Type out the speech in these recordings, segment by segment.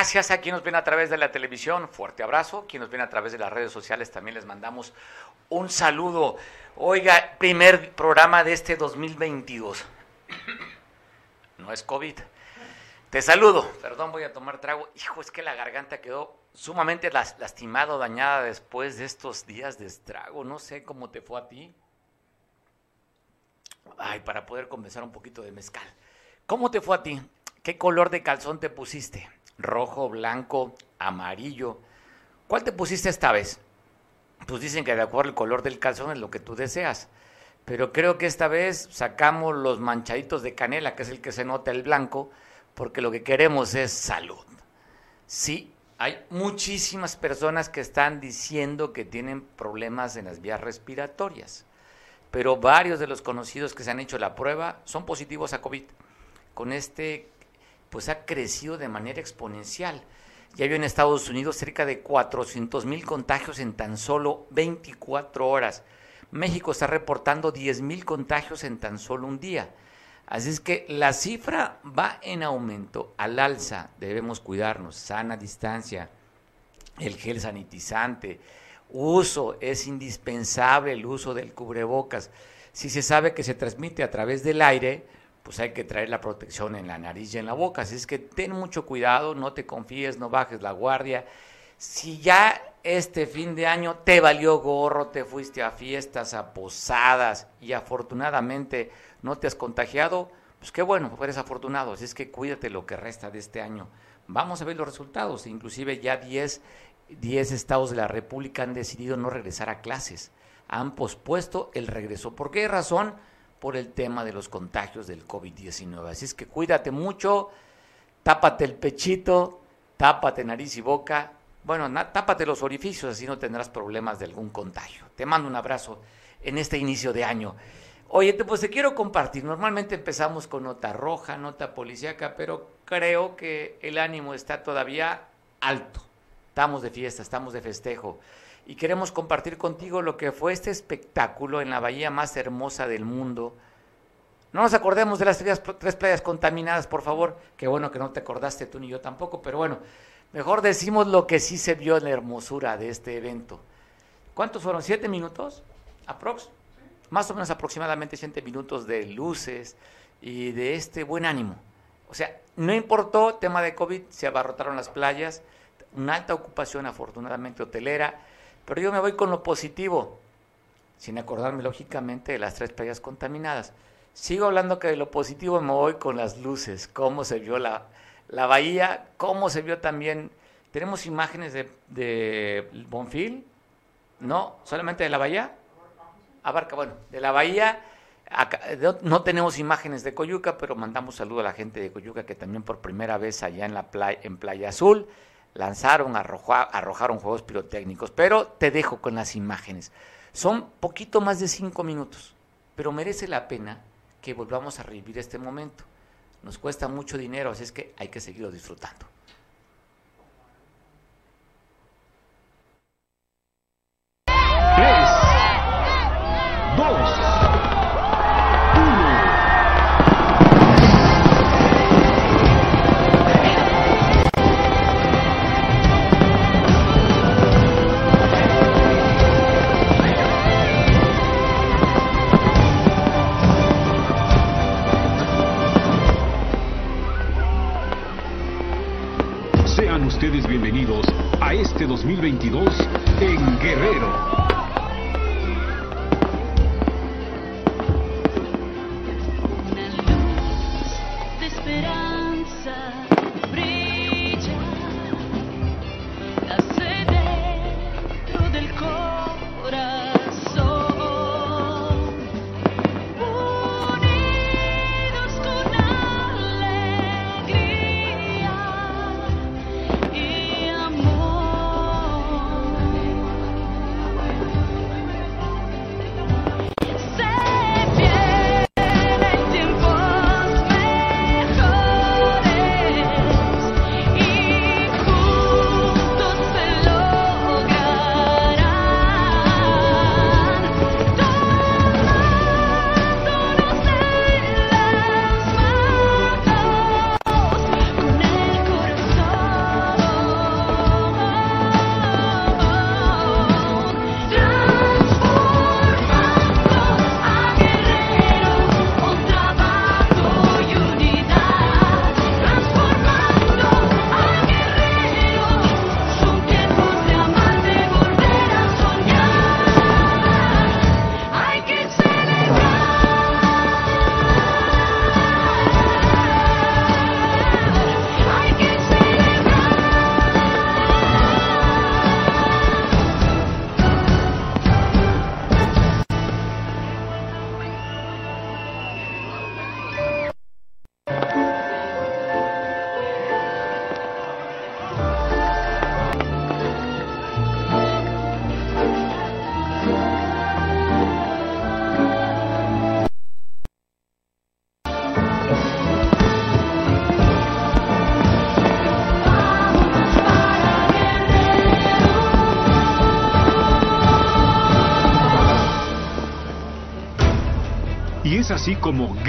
Gracias a quienes nos ven a través de la televisión, fuerte abrazo. Quienes nos ven a través de las redes sociales también les mandamos un saludo. Oiga, primer programa de este 2022. No es COVID. Te saludo. Perdón, voy a tomar trago. Hijo, es que la garganta quedó sumamente lastimado, dañada después de estos días de estrago. No sé cómo te fue a ti. Ay, para poder conversar un poquito de mezcal. ¿Cómo te fue a ti? ¿Qué color de calzón te pusiste? ¿Rojo, blanco, amarillo? ¿Cuál te pusiste esta vez? Pues dicen que de acuerdo al color del calzón es lo que tú deseas. Pero creo que esta vez sacamos los manchaditos de canela, que es el que se nota el blanco, porque lo que queremos es salud. Sí, hay muchísimas personas que están diciendo que tienen problemas en las vías respiratorias, pero varios de los conocidos que se han hecho la prueba son positivos a COVID. Con este, pues ha crecido de manera exponencial. Ya había en Estados Unidos cerca de 400 mil contagios en tan solo 24 horas. México está reportando 10 mil contagios en tan solo un día. Así es que la cifra va en aumento, al alza. Debemos cuidarnos, sana distancia, el gel sanitizante, uso, es indispensable el uso del cubrebocas. Si se sabe que se transmite a través del aire, pues hay que traer la protección en la nariz y en la boca. Así es que ten mucho cuidado, no te confíes, no bajes la guardia. Si ya este fin de año te valió gorro, te fuiste a fiestas, a posadas y afortunadamente no te has contagiado, pues qué bueno, eres afortunado. Así es que cuídate lo que resta de este año. Vamos a ver los resultados. Inclusive ya 10, 10 estados de la República han decidido no regresar a clases. Han pospuesto el regreso. ¿Por qué razón? Por el tema de los contagios del COVID-19. Así es que cuídate mucho, tápate el pechito, tápate nariz y boca. Bueno, tápate los orificios, así no tendrás problemas de algún contagio. Te mando un abrazo en este inicio de año. Oye, pues te quiero compartir. Normalmente empezamos con nota roja, nota policíaca, pero creo que el ánimo está todavía alto. Estamos de fiesta, estamos de festejo. Y queremos compartir contigo lo que fue este espectáculo en la bahía más hermosa del mundo. No nos acordemos de las tres, playas contaminadas, por favor. Qué bueno que no te acordaste tú ni yo tampoco, pero bueno, mejor decimos lo que sí se vio en la hermosura de este evento. ¿Cuántos fueron? ¿Siete minutos? ¿Aprox? más o menos aproximadamente 100 minutos de luces y de este buen ánimo. O sea, no importó tema de COVID, se abarrotaron las playas, una alta ocupación afortunadamente hotelera, pero yo me voy con lo positivo, sin acordarme lógicamente de las tres playas contaminadas. Sigo hablando que de lo positivo me voy con las luces, cómo se vio la, la bahía, cómo se vio también, tenemos imágenes de, de Bonfil, no, solamente de la bahía, abarca, bueno, de la bahía. no tenemos imágenes de Coyuca, pero mandamos saludo a la gente de Coyuca que también por primera vez allá en la playa, en Playa Azul lanzaron, arrojaron juegos pirotécnicos. Pero te dejo con las imágenes. Son poquito más de cinco minutos, pero merece la pena que volvamos a revivir este momento. Nos cuesta mucho dinero, así es que hay que seguirlo disfrutando.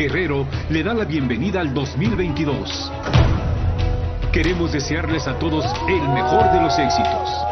Guerrero le da la bienvenida al 2022. Queremos desearles a todos el mejor de los éxitos.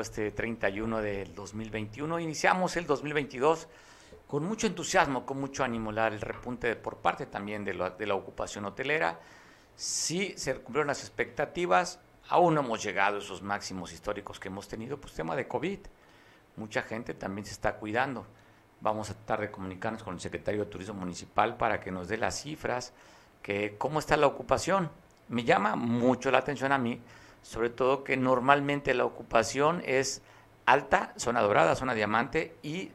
Este 31 del 2021. Iniciamos el 2022 con mucho entusiasmo, con mucho ánimo, el repunte por parte también de la, de la ocupación hotelera. Sí se cumplieron las expectativas, aún no hemos llegado a esos máximos históricos que hemos tenido, pues tema de COVID. Mucha gente también se está cuidando. Vamos a tratar de comunicarnos con el secretario de Turismo Municipal para que nos dé las cifras, que cómo está la ocupación. Me llama mucho la atención a mí sobre todo que normalmente la ocupación es alta, zona dorada, zona diamante, y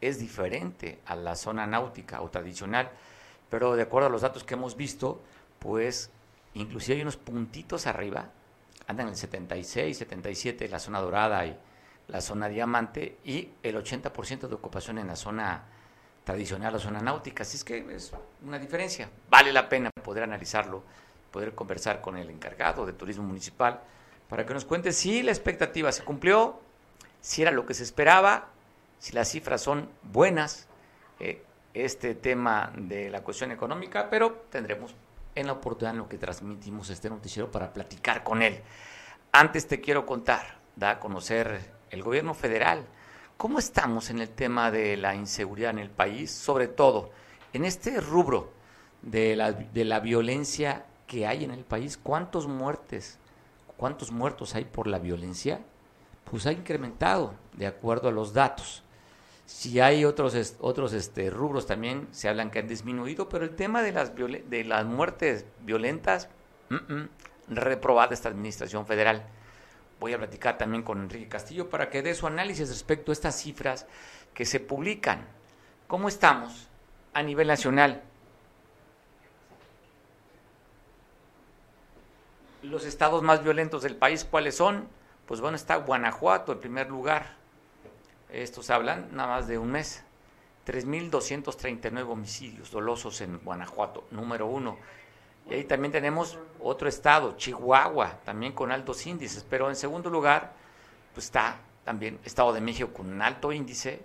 es diferente a la zona náutica o tradicional. Pero de acuerdo a los datos que hemos visto, pues inclusive hay unos puntitos arriba, andan en el 76, 77 la zona dorada y la zona diamante, y el 80% de ocupación en la zona tradicional o zona náutica. Así es que es una diferencia. Vale la pena poder analizarlo poder conversar con el encargado de turismo municipal para que nos cuente si la expectativa se cumplió, si era lo que se esperaba, si las cifras son buenas, eh, este tema de la cuestión económica, pero tendremos en la oportunidad en lo que transmitimos este noticiero para platicar con él. Antes te quiero contar, da a conocer el gobierno federal, cómo estamos en el tema de la inseguridad en el país, sobre todo en este rubro de la, de la violencia que hay en el país, cuántos muertes, cuántos muertos hay por la violencia, pues ha incrementado de acuerdo a los datos. Si hay otros otros este, rubros también se hablan que han disminuido, pero el tema de las de las muertes violentas reprobada esta administración federal. Voy a platicar también con Enrique Castillo para que dé su análisis respecto a estas cifras que se publican. ¿Cómo estamos a nivel nacional? Los estados más violentos del país, ¿cuáles son? Pues bueno, está Guanajuato en primer lugar. Estos hablan nada más de un mes. 3.239 homicidios dolosos en Guanajuato, número uno. Y ahí también tenemos otro estado, Chihuahua, también con altos índices. Pero en segundo lugar, pues está también Estado de México con un alto índice,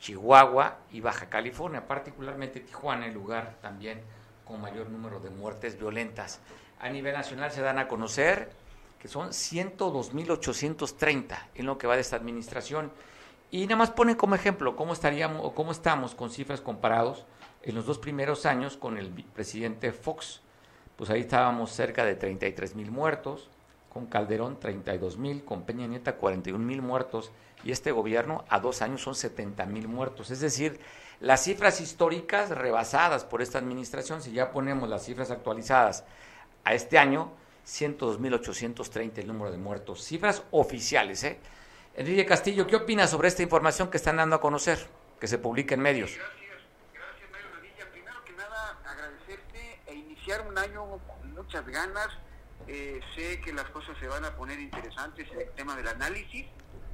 Chihuahua y Baja California, particularmente Tijuana, el lugar también con mayor número de muertes violentas a nivel nacional se dan a conocer, que son 102.830 en lo que va de esta administración. Y nada más ponen como ejemplo cómo estaríamos o cómo estamos con cifras comparados en los dos primeros años con el presidente Fox. Pues ahí estábamos cerca de 33 mil muertos, con Calderón 32 mil, con Peña Nieta 41 mil muertos, y este gobierno a dos años son 70 mil muertos. Es decir, las cifras históricas rebasadas por esta administración, si ya ponemos las cifras actualizadas a este año 102.830 el número de muertos. Cifras oficiales, ¿eh? Enrique Castillo, ¿qué opinas sobre esta información que están dando a conocer, que se publica en medios? Gracias, gracias Mario Rodilla. Primero que nada, agradecerte e iniciar un año con muchas ganas. Eh, sé que las cosas se van a poner interesantes en el tema del análisis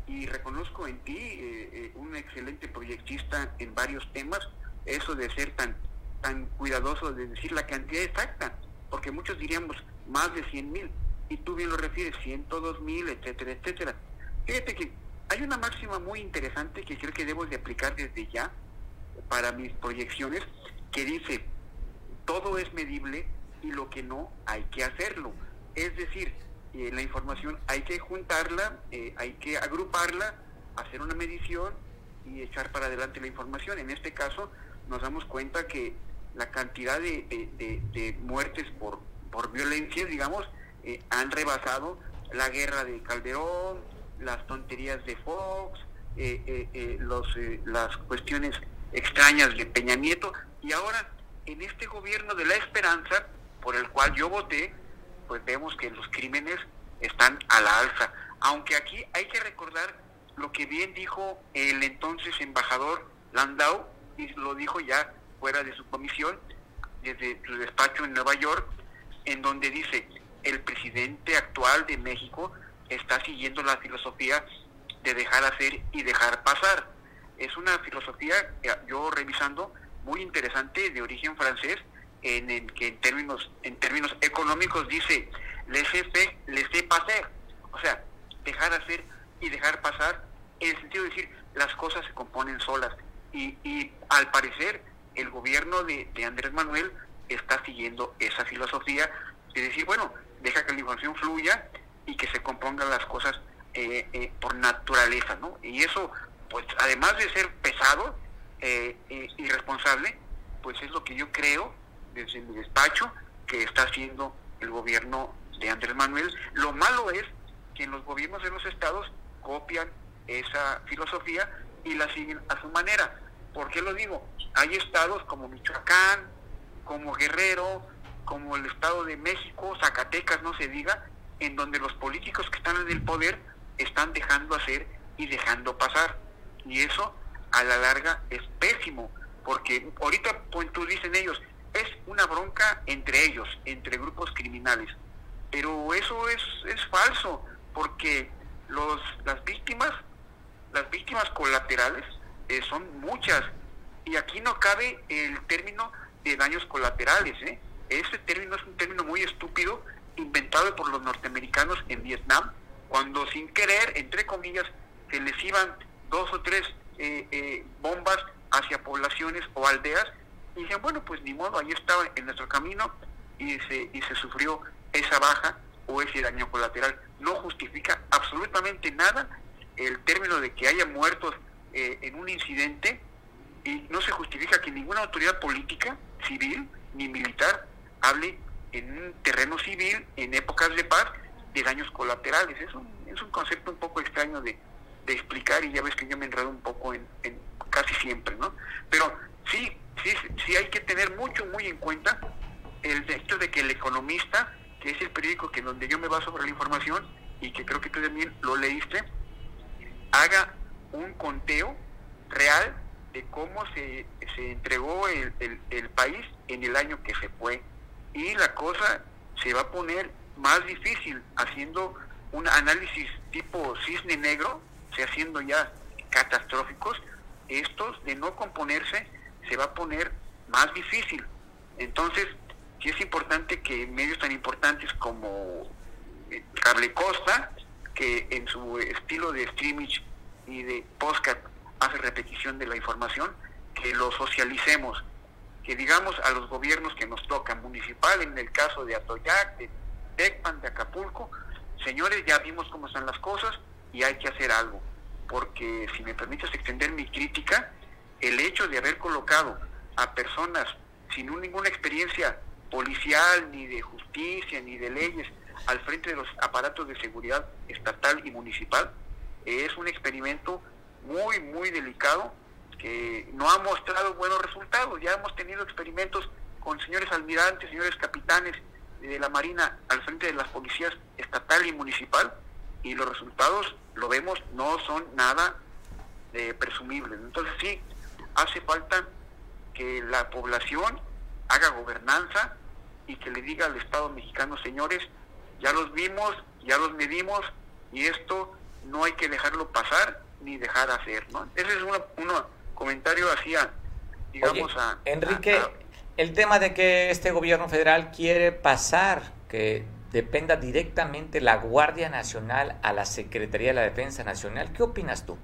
y reconozco en ti eh, eh, un excelente proyectista en varios temas. Eso de ser tan, tan cuidadoso de decir la cantidad exacta porque muchos diríamos más de 100 mil, y tú bien lo refieres, 102 mil, etcétera, etcétera. Fíjate que hay una máxima muy interesante que creo que debo de aplicar desde ya para mis proyecciones, que dice, todo es medible y lo que no hay que hacerlo. Es decir, eh, la información hay que juntarla, eh, hay que agruparla, hacer una medición y echar para adelante la información. En este caso nos damos cuenta que la cantidad de, muertes por, por violencia, digamos, eh, han rebasado la guerra de Calderón, las tonterías de Fox, eh, eh, los, las cuestiones extrañas de Peña Nieto, y ahora en este gobierno de la esperanza, por el cual yo voté, pues vemos que los crímenes están a la alza. Aunque aquí hay que recordar lo que bien dijo el entonces embajador Landau, y lo dijo ya fuera de su comisión, desde su despacho en Nueva York, en donde dice, el presidente actual de México está siguiendo la filosofía de dejar hacer y dejar pasar. Es una filosofía, yo revisando, muy interesante, de origen francés, en el que en términos, en términos económicos dice, laissez-faire, laissez-passer. O sea, dejar hacer y dejar pasar, en el sentido de decir, las cosas se componen solas. Y al parecer, el gobierno de, Andrés Manuel está siguiendo esa filosofía de decir, bueno, deja que la información fluya y que se compongan las cosas eh, eh, por naturaleza, ¿no? Y eso, pues además de ser pesado, eh, irresponsable, pues es lo que yo creo desde mi despacho que está haciendo el gobierno de Andrés Manuel. Lo malo es que en los gobiernos de los estados copian esa filosofía y la siguen a su manera. ¿Por qué lo digo? Hay estados como Michoacán, como Guerrero, como el Estado de México, Zacatecas, no se diga, en donde los políticos que están en el poder están dejando hacer y dejando pasar. Y eso a la larga es pésimo, porque ahorita pues, tú dicen ellos, es una bronca entre ellos, entre grupos criminales. Pero eso es, es falso, porque los, las víctimas, las víctimas colaterales eh, son muchas. Y aquí no cabe el término de daños colaterales. ¿eh? Este término es un término muy estúpido, inventado por los norteamericanos en Vietnam, cuando sin querer, entre comillas, se les iban dos o tres eh, eh, bombas hacia poblaciones o aldeas, y dicen, bueno, pues ni modo, ahí estaba en nuestro camino y se, y se sufrió esa baja o ese daño colateral. No justifica absolutamente nada el término de que haya muertos eh, en un incidente y no se justifica que ninguna autoridad política, civil ni militar, hable en un terreno civil, en épocas de paz, de daños colaterales. Es un, es un concepto un poco extraño de, explicar y ya ves que yo me enredo un poco en, casi siempre, ¿no? Pero sí, sí, sí hay que tener mucho, muy en cuenta el hecho de que el economista, que es el periódico que donde yo me baso sobre la información y que creo que tú también lo leíste, haga un conteo real de cómo se, se entregó el, el, país en el año que se fue. Y la cosa se va a poner más difícil haciendo un análisis tipo cisne negro, se haciendo ya catastróficos, estos de no componerse se va a poner más difícil. Entonces, sí es importante que medios tan importantes como eh, Cable Costa, que en su estilo de streaming y de podcast hace repetición de la información, que lo socialicemos, que digamos a los gobiernos que nos tocan, municipal, en el caso de Atoyac, de Tecpan, de Acapulco, señores, ya vimos cómo están las cosas y hay que hacer algo, porque si me permites extender mi crítica, el hecho de haber colocado a personas sin ninguna experiencia policial, ni de justicia, ni de leyes, al frente de los aparatos de seguridad estatal y municipal, es un experimento muy, muy delicado que no ha mostrado buenos resultados. Ya hemos tenido experimentos con señores almirantes, señores capitanes de la Marina al frente de las policías estatal y municipal y los resultados, lo vemos, no son nada eh, presumibles. Entonces sí, hace falta que la población haga gobernanza y que le diga al Estado mexicano, señores, ya los vimos, ya los medimos y esto no hay que dejarlo pasar ni dejar hacer, ¿no? Ese es un comentario hacia, digamos, a... Enrique, el tema de que este gobierno federal quiere pasar, que dependa directamente la Guardia Nacional a la Secretaría de la Defensa Nacional, ¿qué opinas tú?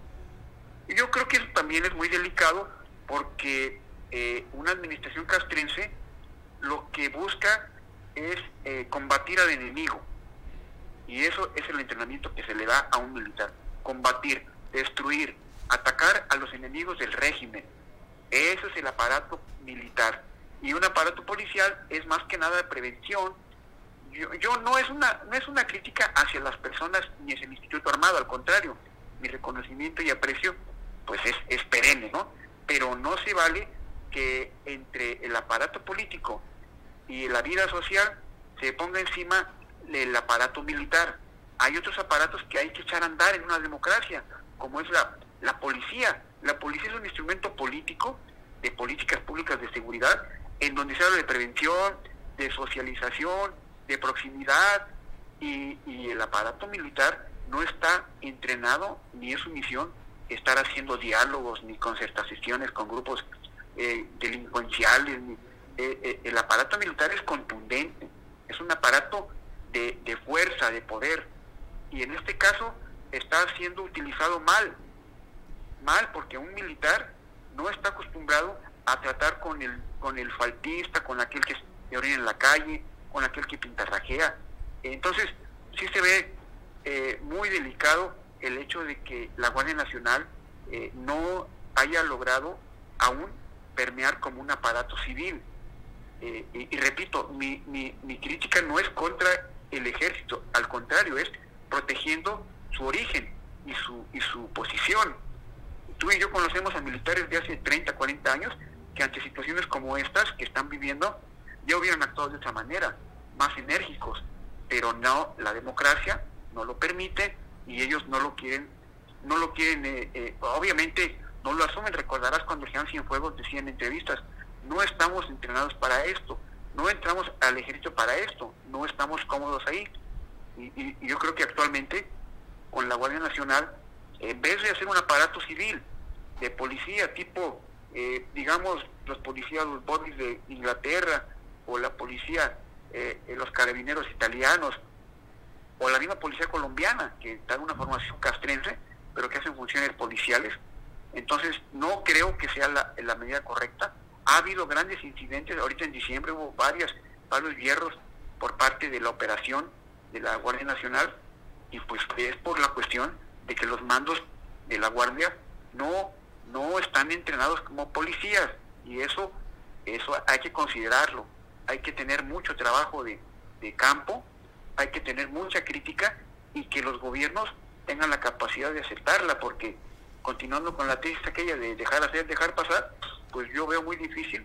Yo creo que eso también es muy delicado porque eh, una administración castrense lo que busca es eh, combatir al enemigo. Y eso es el entrenamiento que se le da a un militar. Combatir, destruir, atacar a los enemigos del régimen. Ese es el aparato militar. Y un aparato policial es más que nada de prevención. Yo, no es una no es una crítica hacia las personas ni es el Instituto Armado, al contrario, mi reconocimiento y aprecio pues es, es perenne, ¿no? Pero no se vale que entre el aparato político y la vida social se ponga encima el aparato militar. Hay otros aparatos que hay que echar a andar en una democracia, como es la, la policía. La policía es un instrumento político de políticas públicas de seguridad, en donde se habla de prevención, de socialización, de proximidad, y, el aparato militar no está entrenado, ni es su misión estar haciendo diálogos ni concertaciones con grupos eh, delincuenciales. Eh, eh, el aparato militar es contundente, es un aparato de, fuerza, de poder. Y en este caso está siendo utilizado mal. Mal porque un militar no está acostumbrado a tratar con el, con el faltista, con aquel que se orina en la calle, con aquel que pintarrajea. Entonces, sí se ve eh, muy delicado el hecho de que la Guardia Nacional eh, no haya logrado aún permear como un aparato civil. Eh, y, repito, mi, mi, mi crítica no es contra el ejército, al contrario, es protegiendo su origen y su, y su posición. Tú y yo conocemos a militares de hace 30, 40 años que ante situaciones como estas que están viviendo ya hubieran actuado de otra manera, más enérgicos, pero no, la democracia no lo permite y ellos no lo quieren, no lo quieren, eh, eh, obviamente no lo asumen, recordarás cuando Jean Cienfuegos decía en entrevistas, no estamos entrenados para esto, no entramos al ejército para esto, no estamos cómodos ahí. Y, yo creo que actualmente con la Guardia Nacional, en vez de hacer un aparato civil de policía tipo, eh, digamos, los policías, los bodies de Inglaterra o la policía, eh, los carabineros italianos o la misma policía colombiana, que da una formación castrense, pero que hacen funciones policiales. Entonces, no creo que sea la medida correcta ha habido grandes incidentes, ahorita en diciembre hubo varios hierros por parte de la operación de la Guardia Nacional y pues es por la cuestión de que los mandos de la Guardia no, no están entrenados como policías y eso, eso hay que considerarlo, hay que tener mucho trabajo de, campo, hay que tener mucha crítica y que los gobiernos tengan la capacidad de aceptarla porque continuando con la tesis aquella de dejar hacer, dejar pasar, yo veo muy difícil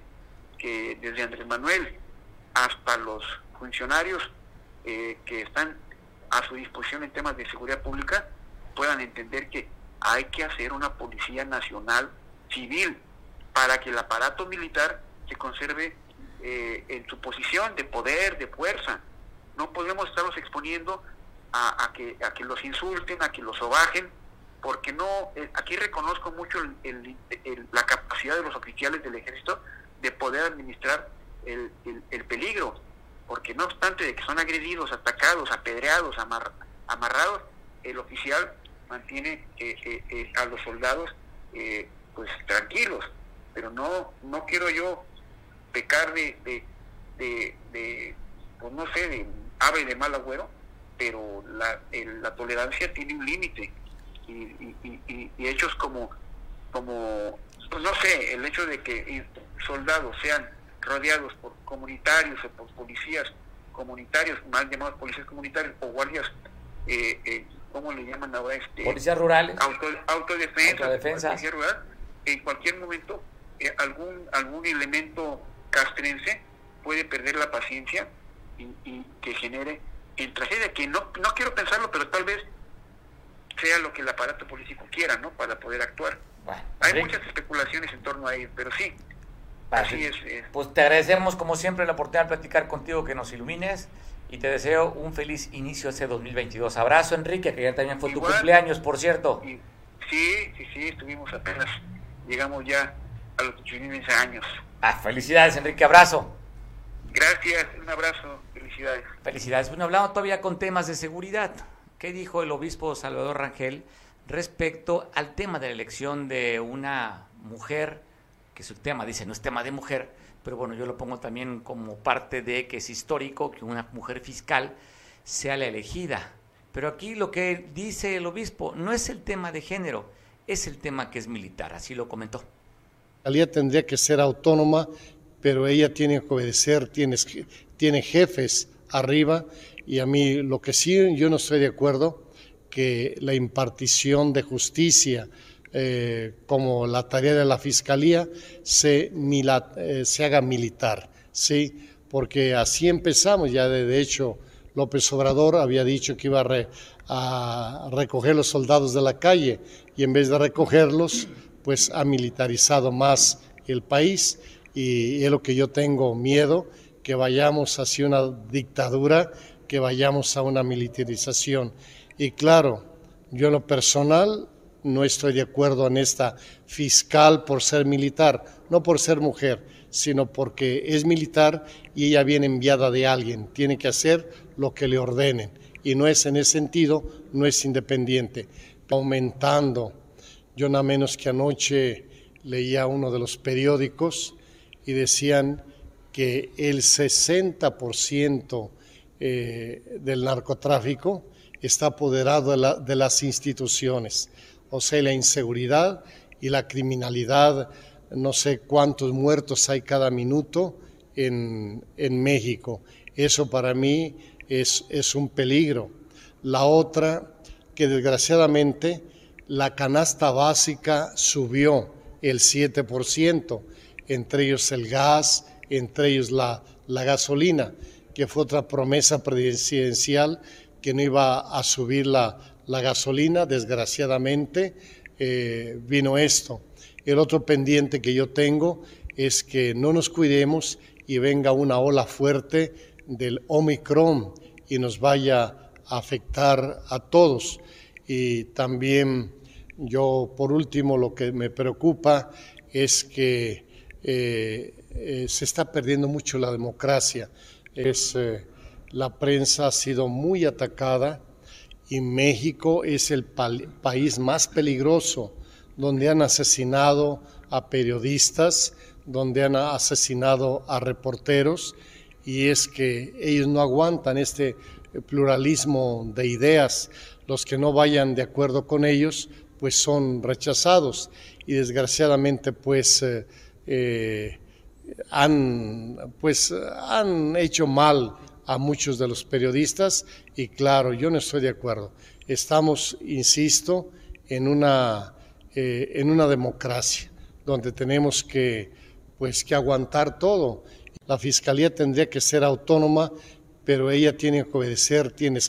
que desde Andrés Manuel hasta los funcionarios eh, que están a su disposición en temas de seguridad pública puedan entender que hay que hacer una policía nacional civil para que el aparato militar se conserve eh, en su posición de poder, de fuerza. No podemos estarlos exponiendo a, que, a que los insulten, a que los sobajen, porque no, eh, aquí reconozco mucho la capacidad de los oficiales del ejército de poder administrar el, peligro, porque no obstante de que son agredidos, atacados, apedreados, amarrados, el oficial mantiene eh, eh, a los soldados pues tranquilos, pero no, no quiero yo pecar de, de, de, pues no sé, de ave de mal agüero, pero la, la tolerancia tiene un límite y, hechos como, como, pues no sé, el hecho de que soldados sean rodeados por comunitarios o por policías comunitarios, mal llamados policías comunitarios o guardias, eh, eh, ¿cómo le llaman ahora? Este, policías rurales. autodefensa. rural, en cualquier momento eh, algún, algún elemento castrense puede perder la paciencia y, y que genere en tragedia, que no, no quiero pensarlo, pero tal vez sea lo que el aparato político quiera, ¿no? Para poder actuar. Hay muchas especulaciones en torno a ello, pero sí. Así es, Pues te agradecemos como siempre la oportunidad de platicar contigo, que nos ilumines y te deseo un feliz inicio ese 2022. Abrazo Enrique, que ya también fue tu cumpleaños, por cierto. sí, sí, sí, estuvimos apenas, llegamos ya a los 15 años. Ah, felicidades Enrique, abrazo. Gracias, un abrazo, felicidades. Felicidades. Bueno, hablamos todavía con temas de seguridad. ¿Qué dijo el obispo Salvador Rangel respecto al tema de la elección de una mujer, que su tema dice no es tema de mujer, pero bueno, yo lo pongo también como parte de que es histórico que una mujer fiscal sea la elegida. Pero aquí lo que dice el obispo no es el tema de género, es el tema que es militar, así lo comentó. Ella tendría que ser autónoma, pero ella tiene que obedecer, tiene, tiene jefes arriba y a mí lo que sí yo no estoy de acuerdo, que la impartición de justicia eh, como la tarea de la Fiscalía se, eh, se haga militar, ¿sí? Porque así empezamos, ya de, hecho López Obrador había dicho que iba a, a recoger los soldados de la calle y en vez de recogerlos, pues ha militarizado más el país y es lo que yo tengo miedo, que vayamos hacia una dictadura que vayamos a una militarización. Y claro, yo en lo personal no estoy de acuerdo en esta fiscal por ser militar, no por ser mujer, sino porque es militar y ella viene enviada de alguien, tiene que hacer lo que le ordenen y no es en ese sentido, no es independiente. Aumentando, yo nada menos que anoche leía uno de los periódicos y decían que el 60% eh, del narcotráfico está apoderado de, las instituciones, o sea, la inseguridad y la criminalidad, no sé cuántos muertos hay cada minuto en, México. Eso para mí es, es un peligro. La otra, que desgraciadamente la canasta básica subió el 7%, entre ellos el gas, entre ellos la, la gasolina, que fue otra promesa presidencial que no iba a subir la, la gasolina, desgraciadamente eh, vino esto. El otro pendiente que yo tengo es que no nos cuidemos y venga una ola fuerte del Omicron y nos vaya a afectar a todos. Y también yo, por último, lo que me preocupa es que eh, eh, se está perdiendo mucho la democracia. Es, la prensa ha sido muy atacada y México es el país más peligroso donde han asesinado a periodistas, donde han asesinado a reporteros y es que ellos no aguantan este pluralismo de ideas. Los que no vayan de acuerdo con ellos pues son rechazados y desgraciadamente pues eh, eh, han pues han hecho mal a muchos de los periodistas y claro, yo no estoy de acuerdo. Estamos, insisto, en una, eh, en una democracia donde tenemos que, pues, que aguantar todo. La fiscalía tendría que ser autónoma, pero ella tiene que obedecer, tiene,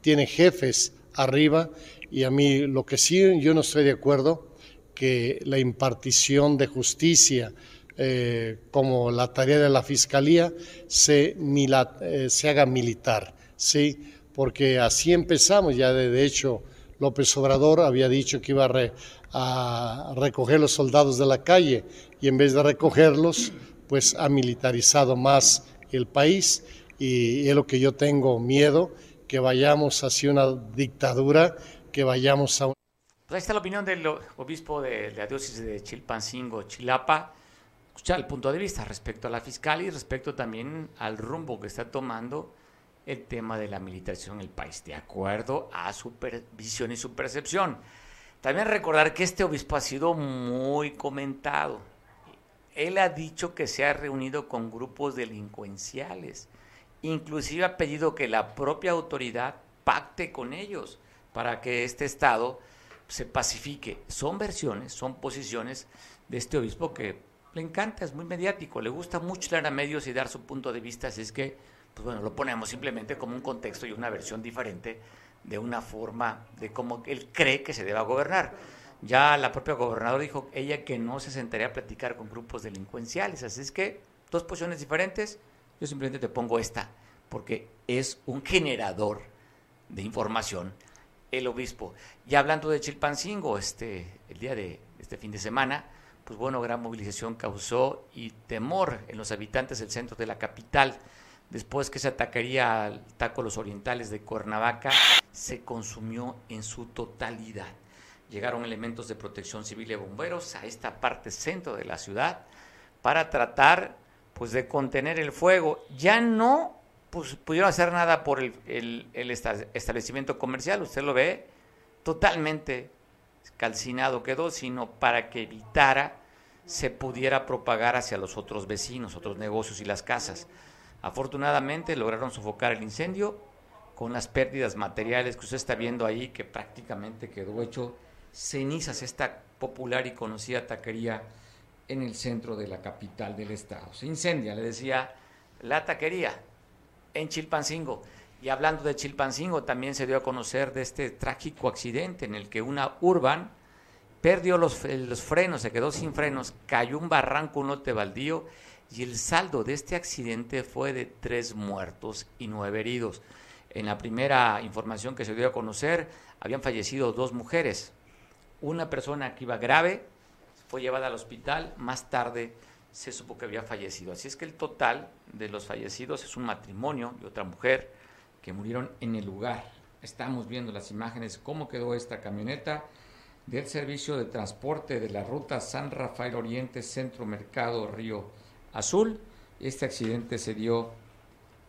tiene jefes arriba y a mí lo que sí yo no estoy de acuerdo que la impartición de justicia, eh, como la tarea de la Fiscalía se, eh, se haga militar, ¿sí? porque así empezamos, ya de, hecho López Obrador había dicho que iba a, recoger los soldados de la calle y en vez de recogerlos, pues ha militarizado más el país y, es lo que yo tengo miedo, que vayamos hacia una dictadura, que vayamos a... Pues ahí está la opinión del obispo de la diócesis de Chilpancingo, Chilapa, escuchar el punto de vista respecto a la fiscal y respecto también al rumbo que está tomando el tema de la militarización en el país, de acuerdo a su visión y su percepción. También recordar que este obispo ha sido muy comentado. Él ha dicho que se ha reunido con grupos delincuenciales. Inclusive ha pedido que la propia autoridad pacte con ellos para que este Estado se pacifique. Son versiones, son posiciones de este obispo que le encanta, es muy mediático, le gusta mucho leer a medios y dar su punto de vista, así es que, pues bueno, lo ponemos simplemente como un contexto y una versión diferente de una forma de cómo él cree que se deba gobernar. Ya la propia gobernadora dijo ella que no se sentaría a platicar con grupos delincuenciales, así es que dos posiciones diferentes, yo simplemente te pongo esta, porque es un generador de información el obispo. Y hablando de Chilpancingo, este, el día de este fin de semana, pues bueno, gran movilización causó y temor en los habitantes del centro de la capital. Después que se atacaría al taco Los Orientales de Cuernavaca, se consumió en su totalidad. Llegaron elementos de protección civil y bomberos a esta parte centro de la ciudad para tratar pues de contener el fuego. Ya no pues, pudieron hacer nada por el, el establecimiento comercial, usted lo ve, totalmente calcinado quedó, sino para que evitara se pudiera propagar hacia los otros vecinos, otros negocios y las casas. Afortunadamente lograron sofocar el incendio con las pérdidas materiales que usted está viendo ahí, que prácticamente quedó hecho cenizas esta popular y conocida taquería en el centro de la capital del estado. Se incendia, le decía, la taquería en Chilpancingo. Y hablando de Chilpancingo, también se dio a conocer de este trágico accidente en el que una urban perdió los, frenos, se quedó sin frenos, cayó un barranco, un lote baldío, y el saldo de este accidente fue de tres muertos y nueve heridos. En la primera información que se dio a conocer, habían fallecido dos mujeres. Una persona que iba grave fue llevada al hospital, más tarde se supo que había fallecido. Así es que el total de los fallecidos es un matrimonio y otra mujer que murieron en el lugar. Estamos viendo las imágenes, cómo quedó esta camioneta del servicio de transporte de la ruta San Rafael Oriente Centro Mercado Río Azul. Este accidente se dio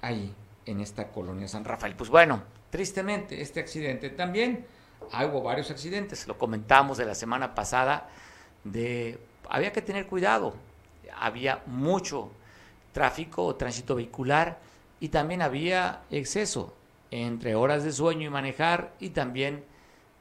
ahí, en esta colonia San Rafael. Pues bueno, tristemente este accidente también, hubo varios accidentes, lo comentamos de la semana pasada, de había que tener cuidado, había mucho tráfico o tránsito vehicular y también había exceso entre horas de sueño y manejar y también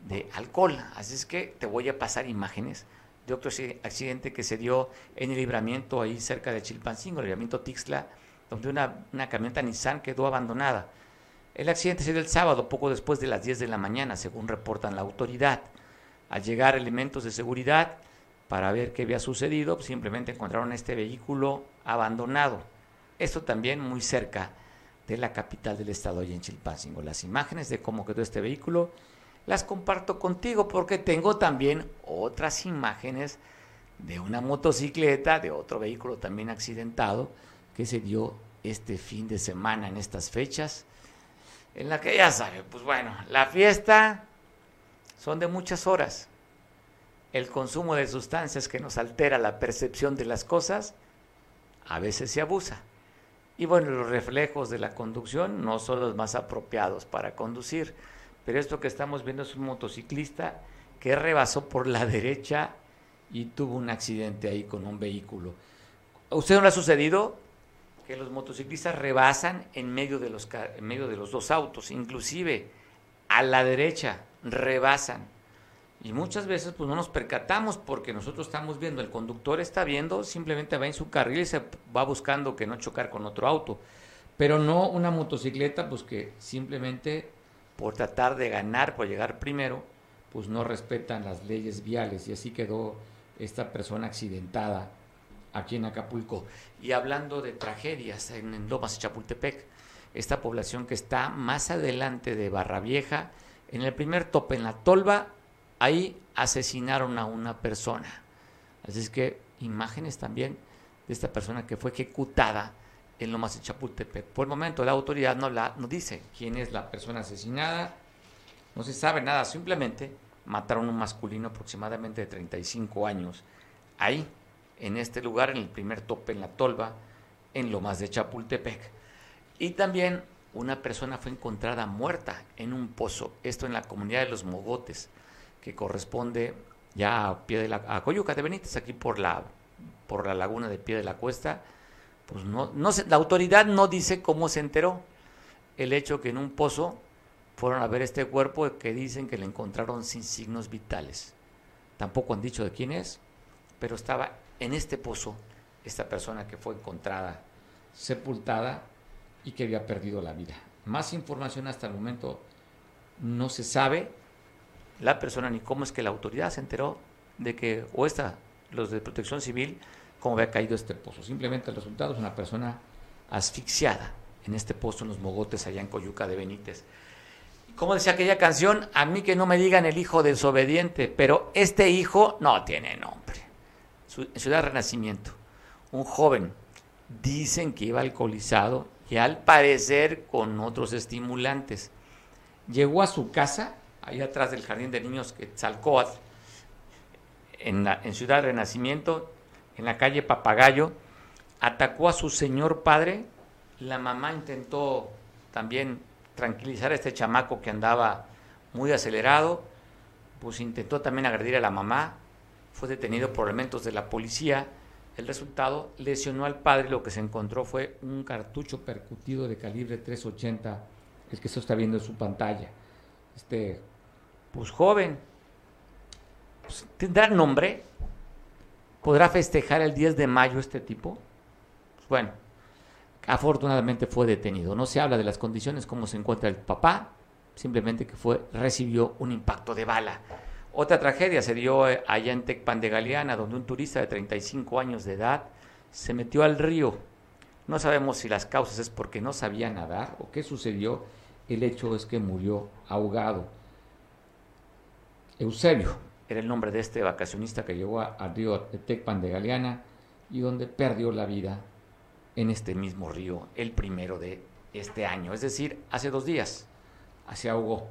de alcohol. Así es que te voy a pasar imágenes de otro accidente que se dio en el libramiento ahí cerca de Chilpancingo, el libramiento Tixla, donde una, una camioneta Nissan quedó abandonada. El accidente se dio el sábado, poco después de las 10 de la mañana, según reportan la autoridad. Al llegar elementos de seguridad para ver qué había sucedido, simplemente encontraron este vehículo abandonado. Esto también muy cerca de la capital del estado, allí en Chilpancingo. Las imágenes de cómo quedó este vehículo las comparto contigo porque tengo también otras imágenes de una motocicleta, de otro vehículo también accidentado que se dio este fin de semana en estas fechas, en la que ya sabe, pues bueno, la fiesta son de muchas horas. El consumo de sustancias que nos altera la percepción de las cosas, a veces se abusa. Y bueno, los reflejos de la conducción no son los más apropiados para conducir. Pero esto que estamos viendo es un motociclista que rebasó por la derecha y tuvo un accidente ahí con un vehículo. ¿A usted no le ha sucedido que los motociclistas rebasan en medio de los, en medio de los dos autos? Inclusive a la derecha rebasan. Y muchas veces pues no nos percatamos porque nosotros estamos viendo, el conductor está viendo, simplemente va en su carril y se va buscando que no chocar con otro auto. Pero no una motocicleta pues que simplemente por tratar de ganar, por llegar primero, pues no respetan las leyes viales y así quedó esta persona accidentada aquí en Acapulco. Y hablando de tragedias en, Lomas y Chapultepec, esta población que está más adelante de Barra Vieja, en el primer tope, en la tolva, ahí asesinaron a una persona. Así es que imágenes también de esta persona que fue ejecutada en Lomas de Chapultepec. Por el momento la autoridad no, la, no dice quién es la persona asesinada, no se sabe nada, simplemente mataron un masculino aproximadamente de 35 años, ahí, en este lugar, en el primer tope en la tolva, en Lomas de Chapultepec. Y también una persona fue encontrada muerta en un pozo, esto en la comunidad de los Mogotes, que corresponde ya a pie de la a Coyuca de Benítez, aquí por la por la laguna de pie de la cuesta, pues no, no la autoridad no dice cómo se enteró. El hecho que en un pozo fueron a ver este cuerpo que dicen que le encontraron sin signos vitales. Tampoco han dicho de quién es, pero estaba en este pozo esta persona que fue encontrada sepultada y que había perdido la vida. Más información hasta el momento no se sabe la persona ni cómo es que la autoridad se enteró de que, o esta, los de protección civil, cómo había caído este pozo. Simplemente el resultado es una persona asfixiada en este pozo, en los mogotes, allá en Coyuca de Benítez. Como decía aquella canción, a mí que no me digan el hijo desobediente, pero este hijo no tiene nombre. Ciudad Renacimiento, un joven, dicen que iba alcoholizado y al parecer con otros estimulantes. Llegó a su casa, ahí atrás del jardín de niños que en, en Ciudad Renacimiento, en la calle Papagayo, atacó a su señor padre. La mamá intentó también tranquilizar a este chamaco que andaba muy acelerado, pues intentó también agredir a la mamá, fue detenido por elementos de la policía. El resultado lesionó al padre, lo que se encontró fue un cartucho percutido de calibre 380, el que se está viendo en su pantalla. Este, pues joven, pues, tendrá nombre, ¿Podrá festejar el 10 de mayo este tipo? Pues bueno, afortunadamente fue detenido. No se habla de las condiciones, cómo se encuentra el papá, simplemente que fue, recibió un impacto de bala. Otra tragedia se dio eh, allá en Tecpan de Galeana, donde un turista de 35 años de edad se metió al río. No sabemos si las causas es porque no sabía nadar o qué sucedió. El hecho es que murió ahogado. Eusebio, era el nombre de este vacacionista que llegó al río Tecpan de Galeana y donde perdió la vida en este mismo río el primero de este año, es decir, hace dos días, se ahogó.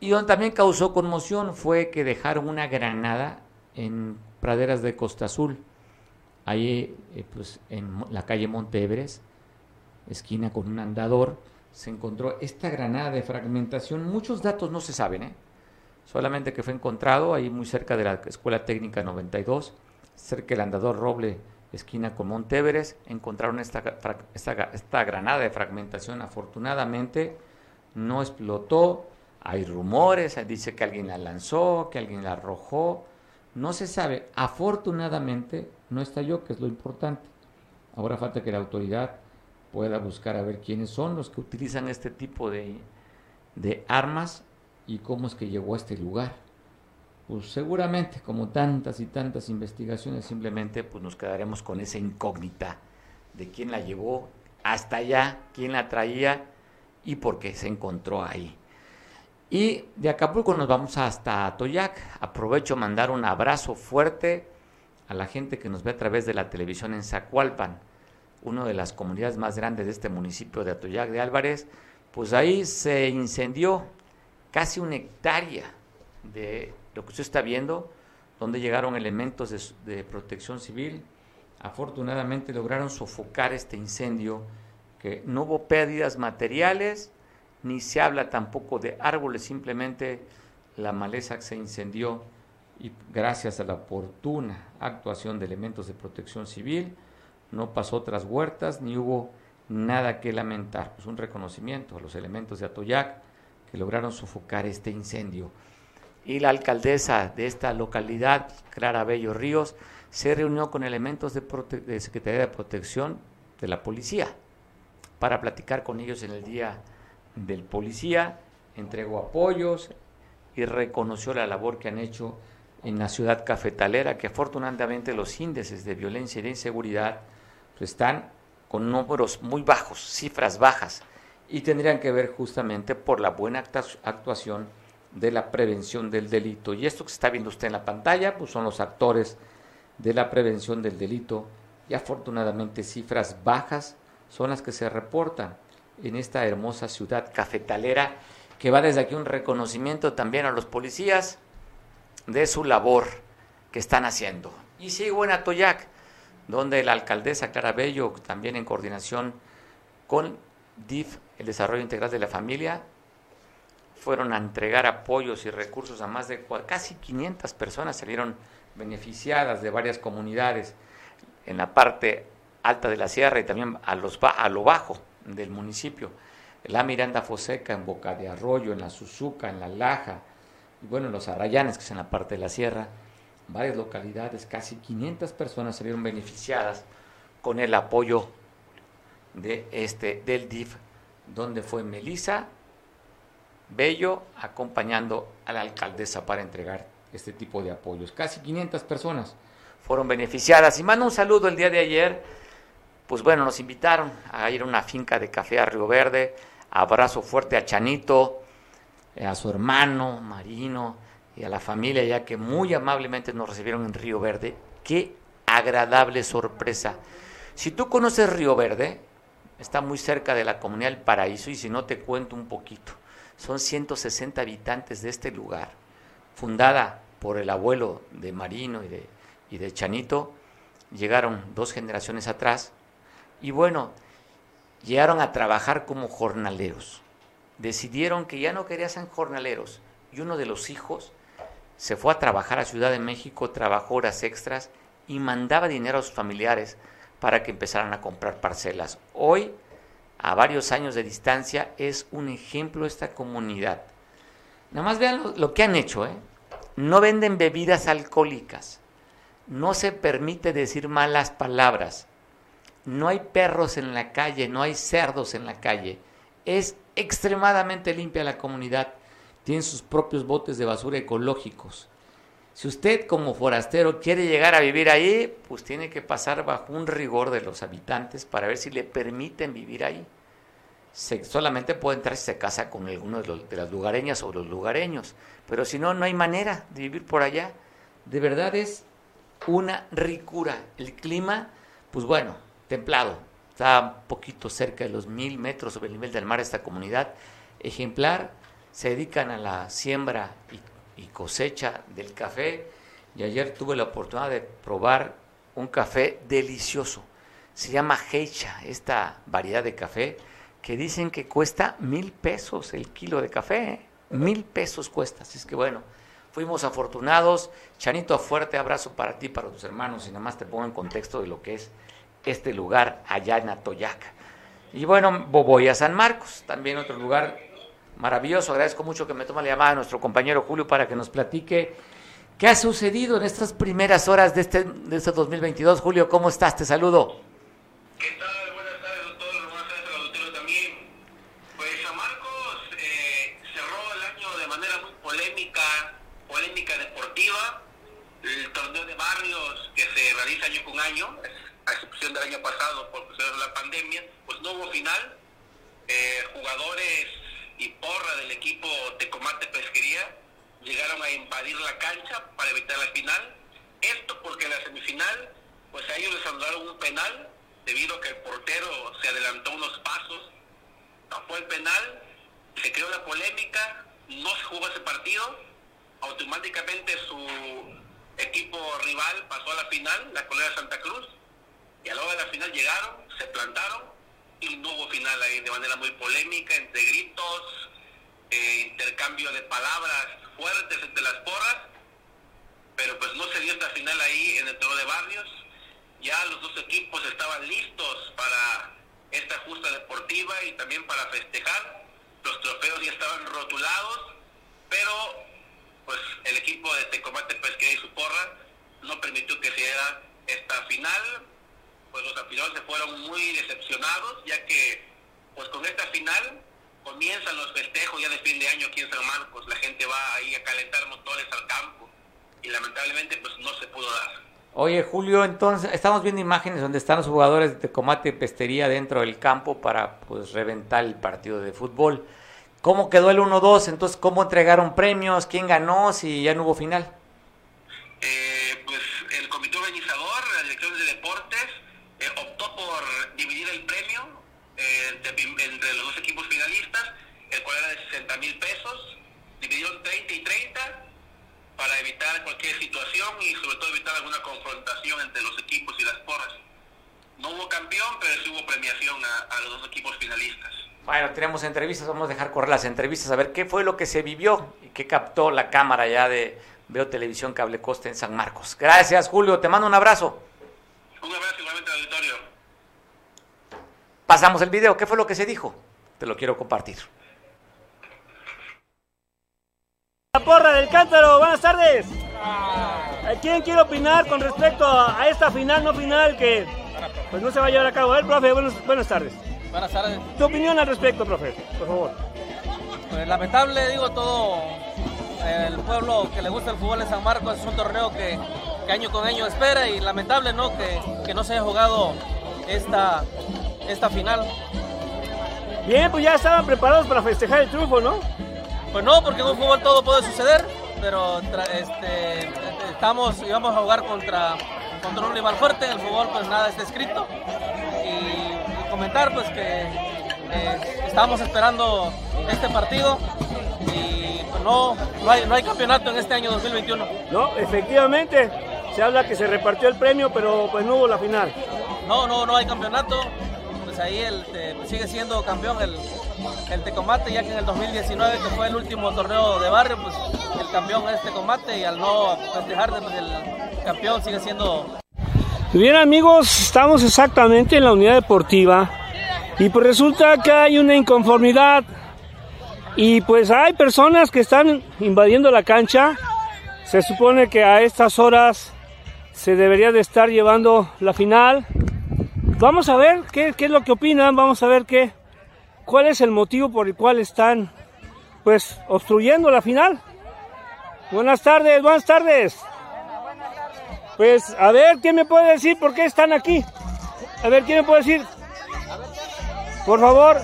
Y donde también causó conmoción fue que dejaron una granada en praderas de Costa Azul, ahí eh, pues, en la calle Monte esquina con un andador, se encontró esta granada de fragmentación. Muchos datos no se saben, ¿eh? Solamente que fue encontrado ahí muy cerca de la Escuela Técnica 92, cerca del andador Roble, esquina con Monteveres, encontraron esta, esta, granada de fragmentación. Afortunadamente no explotó, hay rumores, dice que alguien la lanzó, que alguien la arrojó, no se sabe. Afortunadamente no estalló, que es lo importante. Ahora falta que la autoridad pueda buscar a ver quiénes son los que utilizan este tipo de, de armas y cómo es que llegó a este lugar. Pues seguramente, como tantas y tantas investigaciones, simplemente pues nos quedaremos con esa incógnita de quién la llevó hasta allá, quién la traía y por qué se encontró ahí. Y de Acapulco nos vamos hasta Atoyac. Aprovecho mandar un abrazo fuerte a la gente que nos ve a través de la televisión en Zacualpan, una de las comunidades más grandes de este municipio de Atoyac de Álvarez. Pues ahí se incendió casi una hectárea de lo que usted está viendo, donde llegaron elementos de, protección civil. Afortunadamente lograron sofocar este incendio, que no hubo pérdidas materiales, ni se habla tampoco de árboles, simplemente la maleza se incendió y gracias a la oportuna actuación de elementos de protección civil, no pasó otras huertas ni hubo nada que lamentar. Pues un reconocimiento a los elementos de Atoyac que lograron sofocar este incendio. Y la alcaldesa de esta localidad, Clara Bello Ríos, se reunió con elementos de, Secretaría de Protección de la Policía para platicar con ellos en el Día del Policía, entregó apoyos y reconoció la labor que han hecho en la ciudad cafetalera, que afortunadamente los índices de violencia y de inseguridad pues, están con números muy bajos, cifras bajas y tendrían que ver justamente por la buena actuación de la prevención del delito. Y esto que está viendo usted en la pantalla, pues son los actores de la prevención del delito y afortunadamente cifras bajas son las que se reportan en esta hermosa ciudad cafetalera que va desde aquí un reconocimiento también a los policías de su labor que están haciendo. Y sigo en Atoyac, donde la alcaldesa Clara Bello, también en coordinación con DIF el desarrollo integral de la familia, fueron a entregar apoyos y recursos a más de casi 500 personas, salieron beneficiadas de varias comunidades en la parte alta de la sierra y también a, los, a lo bajo del municipio. La Miranda Foseca en Boca de Arroyo, en la Suzuca, en la Laja, y bueno, en los Arrayanes, que es en la parte de la sierra, varias localidades, casi 500 personas salieron beneficiadas con el apoyo de este, del DIF donde fue Melisa Bello acompañando a la alcaldesa para entregar este tipo de apoyos. Casi 500 personas fueron beneficiadas. Y mando un saludo el día de ayer. Pues bueno, nos invitaron a ir a una finca de café a Río Verde. Abrazo fuerte a Chanito, eh, a su hermano Marino y a la familia ya que muy amablemente nos recibieron en Río Verde. Qué agradable sorpresa. Si tú conoces Río Verde, está muy cerca de la comunidad del Paraíso y si no te cuento un poquito. Son 160 habitantes de este lugar, fundada por el abuelo de Marino y de, y de Chanito, llegaron dos generaciones atrás y bueno, llegaron a trabajar como jornaleros. Decidieron que ya no querían ser jornaleros y uno de los hijos se fue a trabajar a Ciudad de México, trabajó horas extras y mandaba dinero a sus familiares para que empezaran a comprar parcelas. Hoy, a varios años de distancia, es un ejemplo esta comunidad. Nada más vean lo, que han hecho. ¿eh? No venden bebidas alcohólicas. No se permite decir malas palabras. No hay perros en la calle, no hay cerdos en la calle. Es extremadamente limpia la comunidad. Tienen sus propios botes de basura ecológicos. Si usted como forastero quiere llegar a vivir ahí, pues tiene que pasar bajo un rigor de los habitantes para ver si le permiten vivir ahí. Se, solamente puede entrar si se casa con alguno de, de las lugareñas o los lugareños, pero si no, no hay manera de vivir por allá. De verdad es una ricura. El clima, pues bueno, templado. Está un poquito cerca de los mil metros sobre el nivel del mar esta comunidad. Ejemplar, se dedican a la siembra y y cosecha del café. Y ayer tuve la oportunidad de probar un café delicioso. Se llama Heicha, esta variedad de café que dicen que cuesta mil pesos el kilo de café. ¿eh? Mil pesos cuesta. Así es que bueno, fuimos afortunados. Chanito, fuerte abrazo para ti, para tus hermanos. Y nada más te pongo en contexto de lo que es este lugar allá en Atoyac. Y bueno, voy a San Marcos, también otro lugar maravilloso. Agradezco mucho que me tome la llamada a nuestro compañero Julio para que nos platique qué ha sucedido en estas primeras horas de este, de este 2022. Julio, ¿cómo estás? Te saludo. ¿Qué tal? Buenas tardes. Buenas tardes al auditorio también. Pues San Marcos eh, cerró el año de manera muy polémica, polémica deportiva. El torneo de barrios que se realiza año con año, a excepción del año pasado por la pandemia, pues no hubo final. Eh, jugadores y porra del equipo Tecomate Pesquería llegaron a invadir la cancha para evitar la final. Esto porque en la semifinal, pues a ellos les anularon un penal debido a que el portero se adelantó unos pasos, tapó el penal, se creó la polémica, no se jugó ese partido, automáticamente su equipo rival pasó a la final, la Colera Santa Cruz, y a la hora de la final llegaron, se plantaron y no hubo final ahí de manera muy polémica, entre gritos, eh, intercambio de palabras fuertes entre las porras, pero pues no se dio esta final ahí en el Toro de Barrios. Ya los dos equipos estaban listos para esta justa deportiva y también para festejar. Los trofeos ya estaban rotulados, pero pues el equipo de Tecomate Pesquería y su porra no permitió que se diera esta final. Pues los aficionados se fueron muy decepcionados, ya que pues con esta final comienzan los festejos ya de fin de año aquí en San Marcos, la gente va ahí a calentar motores al campo y lamentablemente pues no se pudo dar. Oye Julio, entonces estamos viendo imágenes donde están los jugadores de Tecomate y Pestería dentro del campo para pues reventar el partido de fútbol. ¿Cómo quedó el 1-2? Entonces, ¿cómo entregaron premios? ¿Quién ganó si ya no hubo final? Eh, pues el comité organizador, la dirección de deportes, por dividir el premio eh, entre, entre los dos equipos finalistas, el cual era de 60 mil pesos, dividieron 30 y 30 para evitar cualquier situación y sobre todo evitar alguna confrontación entre los equipos y las porras. No hubo campeón, pero sí hubo premiación a, a los dos equipos finalistas. Bueno, tenemos entrevistas, vamos a dejar correr las entrevistas a ver qué fue lo que se vivió y qué captó la cámara ya de Veo Televisión Cable Costa en San Marcos. Gracias, Julio, te mando un abrazo. Un abrazo igualmente al auditorio. Pasamos el video, ¿qué fue lo que se dijo? Te lo quiero compartir. La porra del cántaro, buenas tardes. ¿A ¿Quién quiere opinar con respecto a, a esta final, no final, que pues no se va a llevar a cabo? A ver, profe, buenas, buenas tardes. Buenas tardes. Tu opinión al respecto, profe, por favor. Pues lamentable, digo, todo el pueblo que le gusta el fútbol en San Marcos es un torneo que, que año con año espera y lamentable, ¿no? Que, que no se haya jugado esta, esta final. Bien, pues ya estaban preparados para festejar el triunfo, ¿no? Pues no, porque en un fútbol todo puede suceder, pero este, estamos y vamos a jugar contra, contra un rival fuerte, en el fútbol pues nada está escrito. Y, y comentar pues que eh, estamos esperando este partido y pues no, no, hay, no hay campeonato en este año 2021. No, efectivamente. Se habla que se repartió el premio, pero pues no hubo la final. No, no, no hay campeonato. Pues ahí el, te- sigue siendo campeón el, el Tecomate, ya que en el 2019, que fue el último torneo de barrio, pues el campeón es Tecomate y al no festejar, pues el campeón sigue siendo Bien amigos, estamos exactamente en la unidad deportiva y pues resulta que hay una inconformidad y pues hay personas que están invadiendo la cancha. Se supone que a estas horas se debería de estar llevando la final. Vamos a ver qué, qué es lo que opinan, vamos a ver qué, cuál es el motivo por el cual están pues obstruyendo la final. Buenas tardes, buenas tardes. Pues a ver, ¿quién me puede decir por qué están aquí? A ver, ¿quién me puede decir? Por favor.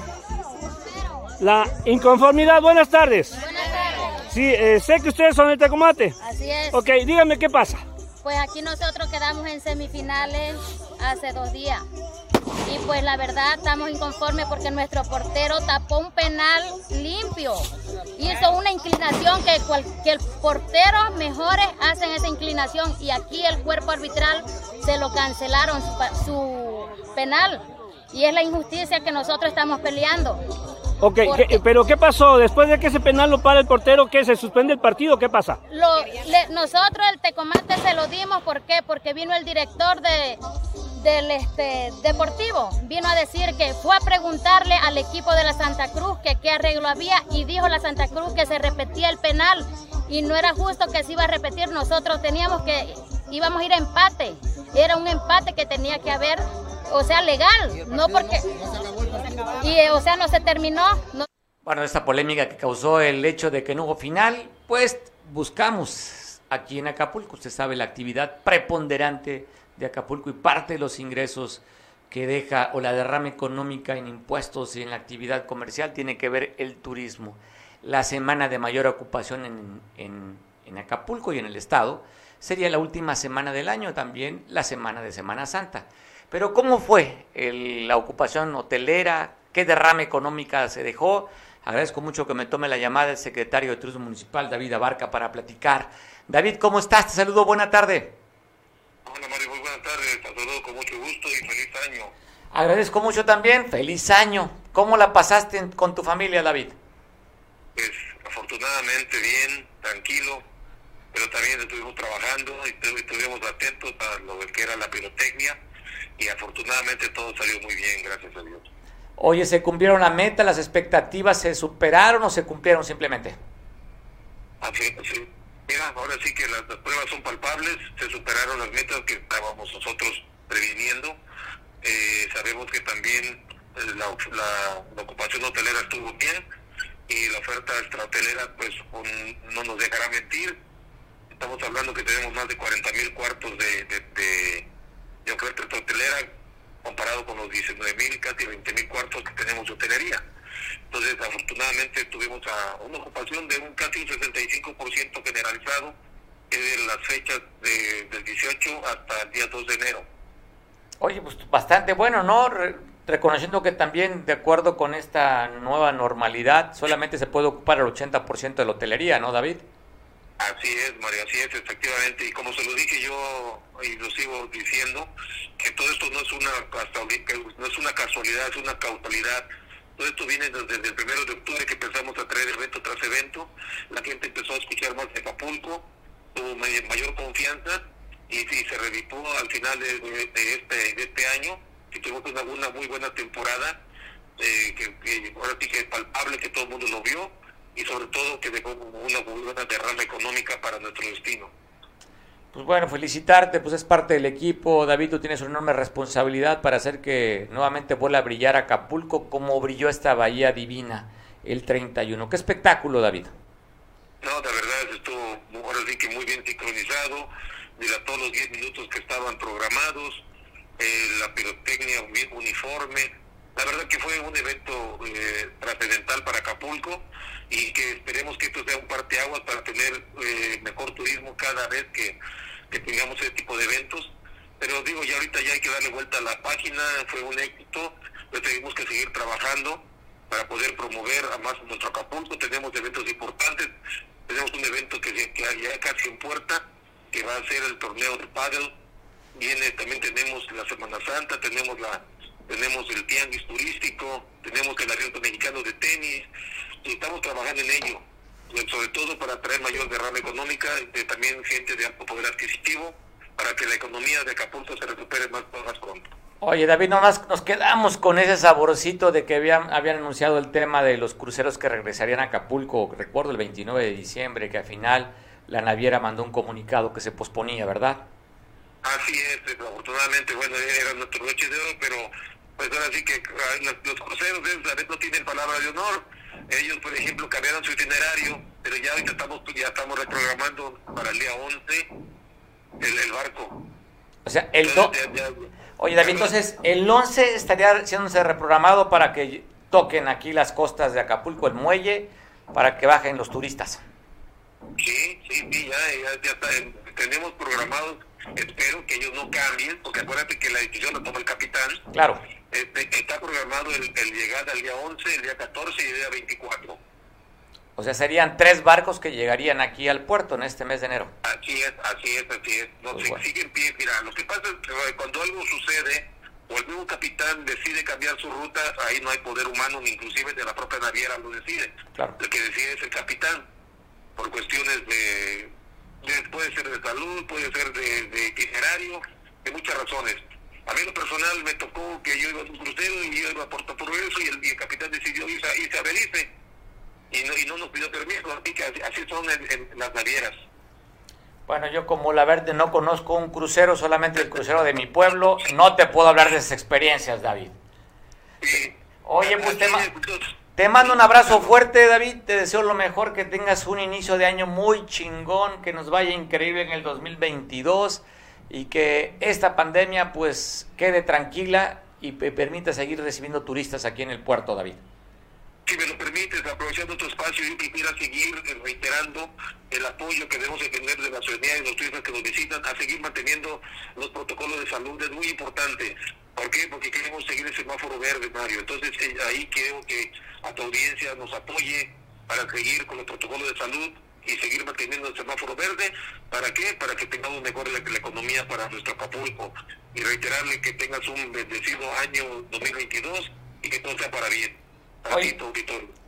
La inconformidad, buenas tardes. Buenas tardes. Sí, eh, sé que ustedes son de Tecomate. Así es. Ok, dígame qué pasa. Pues aquí nosotros quedamos en semifinales hace dos días. Y pues la verdad estamos inconformes porque nuestro portero tapó un penal limpio. Hizo una inclinación que cualquier portero mejores hacen esa inclinación y aquí el cuerpo arbitral se lo cancelaron su penal. Y es la injusticia que nosotros estamos peleando. Ok, pero ¿qué pasó? Después de que ese penal lo para el portero, ¿qué? ¿Se suspende el partido? ¿Qué pasa? nosotros el Tecomate se lo dimos, ¿por qué? Porque vino el director de, del este, deportivo, vino a decir que fue a preguntarle al equipo de la Santa Cruz que qué arreglo había y dijo la Santa Cruz que se repetía el penal y no era justo que se iba a repetir, nosotros teníamos que, íbamos a ir a empate, era un empate que tenía que haber o sea, legal, no porque... Y, o sea, no se terminó. Bueno, esta polémica que causó el hecho de que no hubo final, pues buscamos aquí en Acapulco, usted sabe, la actividad preponderante de Acapulco y parte de los ingresos que deja o la derrama económica en impuestos y en la actividad comercial tiene que ver el turismo. La semana de mayor ocupación en, en, en Acapulco y en el estado sería la última semana del año, también la semana de Semana Santa. Pero ¿cómo fue la ocupación hotelera? ¿Qué derrama económica se dejó? Agradezco mucho que me tome la llamada el secretario de Turismo Municipal, David Abarca, para platicar. David, ¿cómo estás? Te saludo, buena tarde. Hola Mario, muy buena tarde, te saludo con mucho gusto y feliz año. Agradezco mucho también, feliz año. ¿Cómo la pasaste con tu familia, David? Pues afortunadamente bien, tranquilo, pero también estuvimos trabajando y estuvimos atentos a lo que era la pirotecnia y afortunadamente todo salió muy bien, gracias a Dios. Oye, ¿se cumplieron la meta? ¿Las expectativas se superaron o se cumplieron simplemente? Así, sí. Mira, ahora sí que las, pruebas son palpables, se superaron las metas que estábamos nosotros previniendo. Eh, sabemos que también eh, la, la, ocupación hotelera estuvo bien y la oferta extrahotelera pues no nos dejará mentir. Estamos hablando que tenemos más de 40 mil cuartos de, de de oferta hotelera comparado con los 19 mil, casi 20 mil cuartos que tenemos de hotelería. Entonces, afortunadamente tuvimos a una ocupación de un casi un 65% generalizado en las fechas de, del 18 hasta el día 2 de enero. Oye, pues bastante bueno, ¿no? reconociendo que también, de acuerdo con esta nueva normalidad, solamente se puede ocupar el 80% de la hotelería, ¿no, David? Así es, María, así es, efectivamente. Y como se lo dije yo, y lo sigo diciendo, que todo esto no es una, no es una casualidad, es una causalidad. Todo esto viene desde el primero de octubre que empezamos a traer evento tras evento. La gente empezó a escuchar más de Acapulco, tuvo mayor confianza y, sí, se revitó al final de, este, de este año. Y tuvimos una, muy buena temporada, eh, que, que ahora sí que es palpable, que todo el mundo lo vio y sobre todo que dejó una buena derrama económica para nuestro destino. Pues bueno, felicitarte, pues es parte del equipo. David, tú tienes una enorme responsabilidad para hacer que nuevamente vuelva a brillar Acapulco como brilló esta bahía divina el 31. ¿Qué espectáculo, David? No, de verdad estuvo ahora sí que muy bien sincronizado, todos los 10 minutos que estaban programados, eh, la pirotecnia bien uniforme, la verdad que fue un evento eh, trascendental para Acapulco y que esperemos que esto sea un parteaguas para tener eh, mejor turismo cada vez que, tengamos ese tipo de eventos. Pero digo, ya ahorita ya hay que darle vuelta a la página, fue un éxito, pero tenemos que seguir trabajando para poder promover a más nuestro Acapulco. Tenemos eventos importantes, tenemos un evento que, que ya casi en puerta, que va a ser el torneo de paddle. Viene, también tenemos la Semana Santa, tenemos la tenemos el tianguis turístico, tenemos el abierto mexicano de tenis, y estamos trabajando en ello, sobre todo para traer mayor derrama económica, de también gente de alto poder adquisitivo, para que la economía de Acapulco se recupere más, más pronto. Oye, David, nomás nos quedamos con ese saborcito de que habían, habían anunciado el tema de los cruceros que regresarían a Acapulco, recuerdo el 29 de diciembre, que al final la naviera mandó un comunicado que se posponía, ¿verdad? Así es, afortunadamente, bueno, era nuestro noche de oro, pero pues ahora sí que los, los cruceros no tienen palabra de honor. Ellos, por ejemplo, cambiaron su itinerario, pero ya ahorita estamos, ya estamos reprogramando para el día 11 el, barco. O sea, el Oye, David, entonces, el 11 estaría siéndose reprogramado para que toquen aquí las costas de Acapulco, el muelle, para que bajen los turistas. Sí, sí, sí, ya, ya, está. Tenemos programados, espero que ellos no cambien, porque acuérdate que la decisión la toma el capitán. Claro este, está programado el, el llegada el día 11, el día 14 y el día 24. O sea, serían tres barcos que llegarían aquí al puerto en este mes de enero. Así es, así es, así es. No, pues sigue en pie. Mira, lo que pasa es que cuando algo sucede, o el mismo capitán decide cambiar su ruta, ahí no hay poder humano, ni inclusive de la propia naviera lo decide. El que decide es el capitán, por cuestiones de, puede ser de salud, puede ser de, de itinerario, de muchas razones. A mí lo personal me tocó que yo iba a un crucero y yo iba a Puerto Progreso y el, capitán decidió irse, irse a Belice y no, y no nos pidió permiso, así que así son en, las navieras. Bueno, yo como la verde no conozco un crucero, solamente el crucero de mi pueblo, no te puedo hablar de esas experiencias, David. Oye, pues te, te mando un abrazo fuerte, David, te deseo lo mejor, que tengas un inicio de año muy chingón, que nos vaya increíble en el 2022 y que esta pandemia pues quede tranquila y permita seguir recibiendo turistas aquí en el puerto, David. Si me lo permites, aprovechando tu espacio, yo quisiera seguir reiterando el apoyo que debemos de tener de la ciudadanía y los turistas que nos visitan a seguir manteniendo los protocolos de salud. Es muy importante. ¿Por qué? Porque queremos seguir el semáforo verde, Mario. Entonces, eh, ahí quiero que a tu audiencia nos apoye para seguir con los protocolos de salud y seguir manteniendo el semáforo verde. ¿Para qué? Para que tengamos mejor la, economía para nuestro Acapulco. Y reiterarle que tengas un bendecido año 2022 y que todo sea para bien.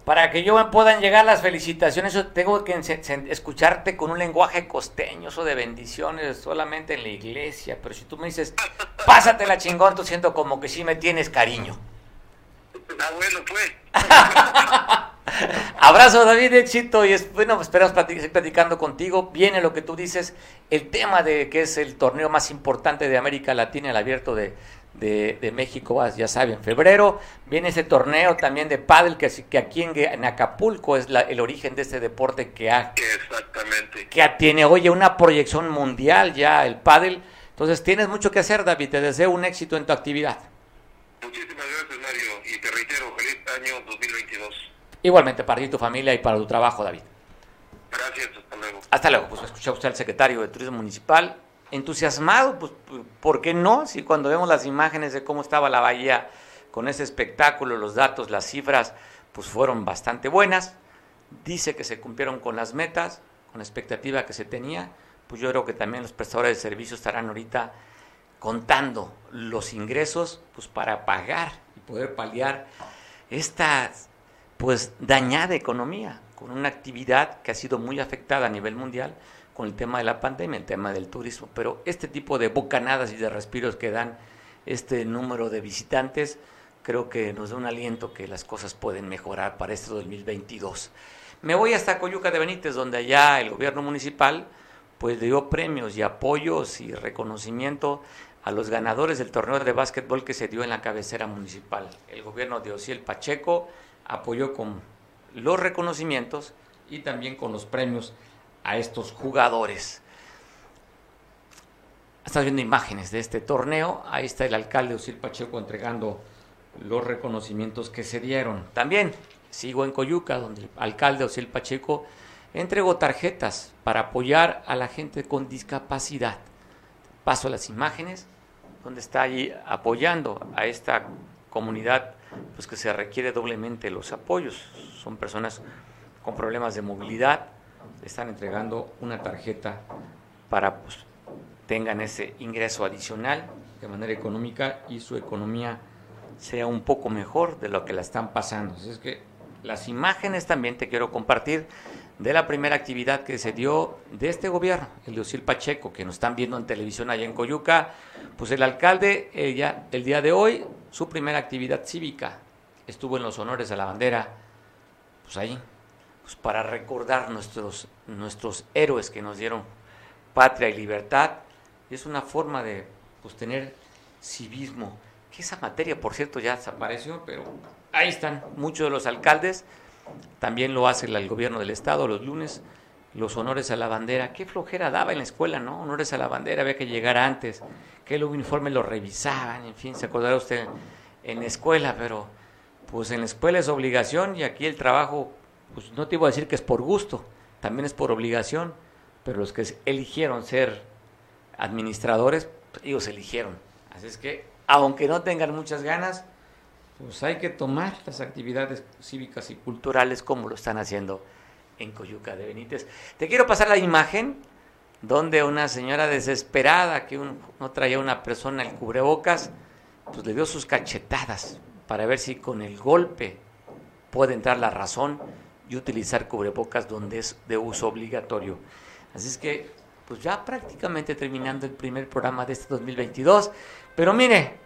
para que yo puedan llegar las felicitaciones, yo tengo que escucharte con un lenguaje costeño, eso de bendiciones solamente en la iglesia. Pero si tú me dices, pásate la chingón, tú siento como que sí me tienes cariño. Ah, bueno, pues. Abrazo David, éxito y es, bueno, esperamos seguir platicando contigo. Viene lo que tú dices, el tema de que es el torneo más importante de América Latina, el abierto de, de, México, ya saben, en febrero. Viene ese torneo también de pádel que, que aquí en, Acapulco es el origen de este deporte que, ha, Exactamente. que tiene, oye, una proyección mundial ya el pádel. Entonces tienes mucho que hacer, David. Te deseo un éxito en tu actividad. Muchísimas gracias, Mario. Y te reitero, feliz año 2022. Igualmente para ti, tu familia y para tu trabajo, David. Gracias, hasta luego. Hasta luego. Pues escuchó usted al secretario de Turismo Municipal, entusiasmado, pues, ¿por qué no? Si cuando vemos las imágenes de cómo estaba la bahía con ese espectáculo, los datos, las cifras, pues fueron bastante buenas. Dice que se cumplieron con las metas, con la expectativa que se tenía. Pues yo creo que también los prestadores de servicios estarán ahorita contando los ingresos pues para pagar y poder paliar estas pues dañada economía, con una actividad que ha sido muy afectada a nivel mundial con el tema de la pandemia, el tema del turismo. Pero este tipo de bocanadas y de respiros que dan este número de visitantes, creo que nos da un aliento que las cosas pueden mejorar para este 2022. Me voy hasta Coyuca de Benítez, donde allá el gobierno municipal pues dio premios y apoyos y reconocimiento a los ganadores del torneo de básquetbol que se dio en la cabecera municipal. El gobierno de Osiel Pacheco apoyó con los reconocimientos y también con los premios a estos jugadores. Estás viendo imágenes de este torneo. Ahí está el alcalde Osil Pacheco entregando los reconocimientos que se dieron. También sigo en Coyuca, donde el alcalde Osil Pacheco entregó tarjetas para apoyar a la gente con discapacidad. Paso a las imágenes, donde está allí apoyando a esta comunidad pues que se requiere doblemente los apoyos. Son personas con problemas de movilidad, están entregando una tarjeta para pues tengan ese ingreso adicional de manera económica y su economía sea un poco mejor de lo que la están pasando. Así es que las imágenes también te quiero compartir de la primera actividad que se dio de este gobierno, el de Osil Pacheco, que nos están viendo en televisión allá en Coyuca, pues el alcalde, ella, el día de hoy, su primera actividad cívica, estuvo en los honores a la bandera, pues ahí, pues para recordar nuestros, nuestros héroes que nos dieron patria y libertad, es una forma de pues, tener civismo, que esa materia, por cierto, ya desapareció, pero ahí están muchos de los alcaldes, también lo hace el gobierno del estado los lunes, los honores a la bandera. Qué flojera daba en la escuela, ¿no? Honores a la bandera, había que llegar antes, que el uniforme lo revisaban, en fin, se acordará usted en la escuela, pero pues en la escuela es obligación y aquí el trabajo, pues no te iba a decir que es por gusto, también es por obligación, pero los que eligieron ser administradores, ellos eligieron. Así es que, aunque no tengan muchas ganas, pues hay que tomar las actividades cívicas y culturales como lo están haciendo en Coyuca de Benítez. Te quiero pasar la imagen donde una señora desesperada que no traía una persona el cubrebocas, pues le dio sus cachetadas para ver si con el golpe puede entrar la razón y utilizar cubrebocas donde es de uso obligatorio. Así es que, pues ya prácticamente terminando el primer programa de este 2022. Pero mire,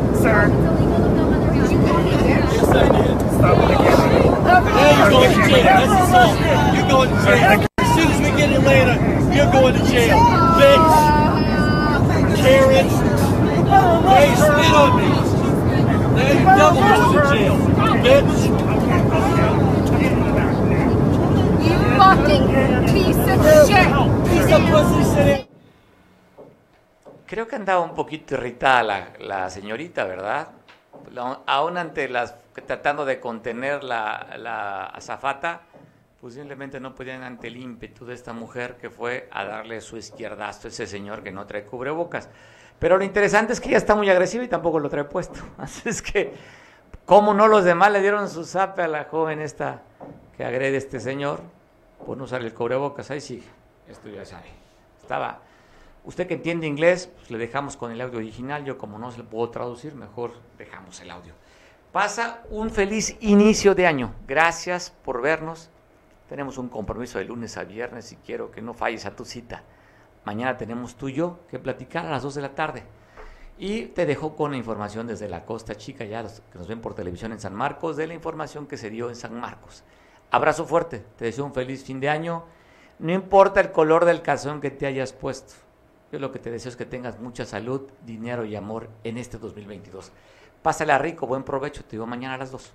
Sir, Did you call me a bitch? Yes, I did. stop it again. Now you're going to jail. That's assault. You're going to jail. As soon as we get in later, you're going to jail. Bitch. Karen. You spit on me. Now you double going to jail. Bitch. You fucking piece of shit. Piece of pussy, sit down. Creo que andaba un poquito irritada la, señorita, ¿verdad? Aún ante las tratando de contener la, la azafata, pues simplemente no podían ante el ímpetu de esta mujer que fue a darle su izquierdazo a ese señor que no trae cubrebocas. Pero lo interesante es que ella está muy agresiva y tampoco lo trae puesto. Así es que, ¿cómo no los demás le dieron su zape a la joven esta que agrede a este señor por no usar el cubrebocas? Ahí sí, esto ya sabe. Estaba Usted que entiende inglés, pues le dejamos con el audio original. Yo como no se lo puedo traducir, mejor dejamos el audio. Pasa un feliz inicio de año. Gracias por vernos. Tenemos un compromiso de lunes a viernes y quiero que no falles a tu cita. Mañana tenemos tú y yo que platicar a las 2 de la tarde. Y te dejo con la información desde la Costa Chica, ya los que nos ven por televisión en San Marcos, de la información que se dio en San Marcos. Abrazo fuerte, te deseo un feliz fin de año. No importa el color del calzón que te hayas puesto. Yo lo que te deseo es que tengas mucha salud, dinero y amor en este 2022. Pásala rico, buen provecho. Te digo mañana a las 2.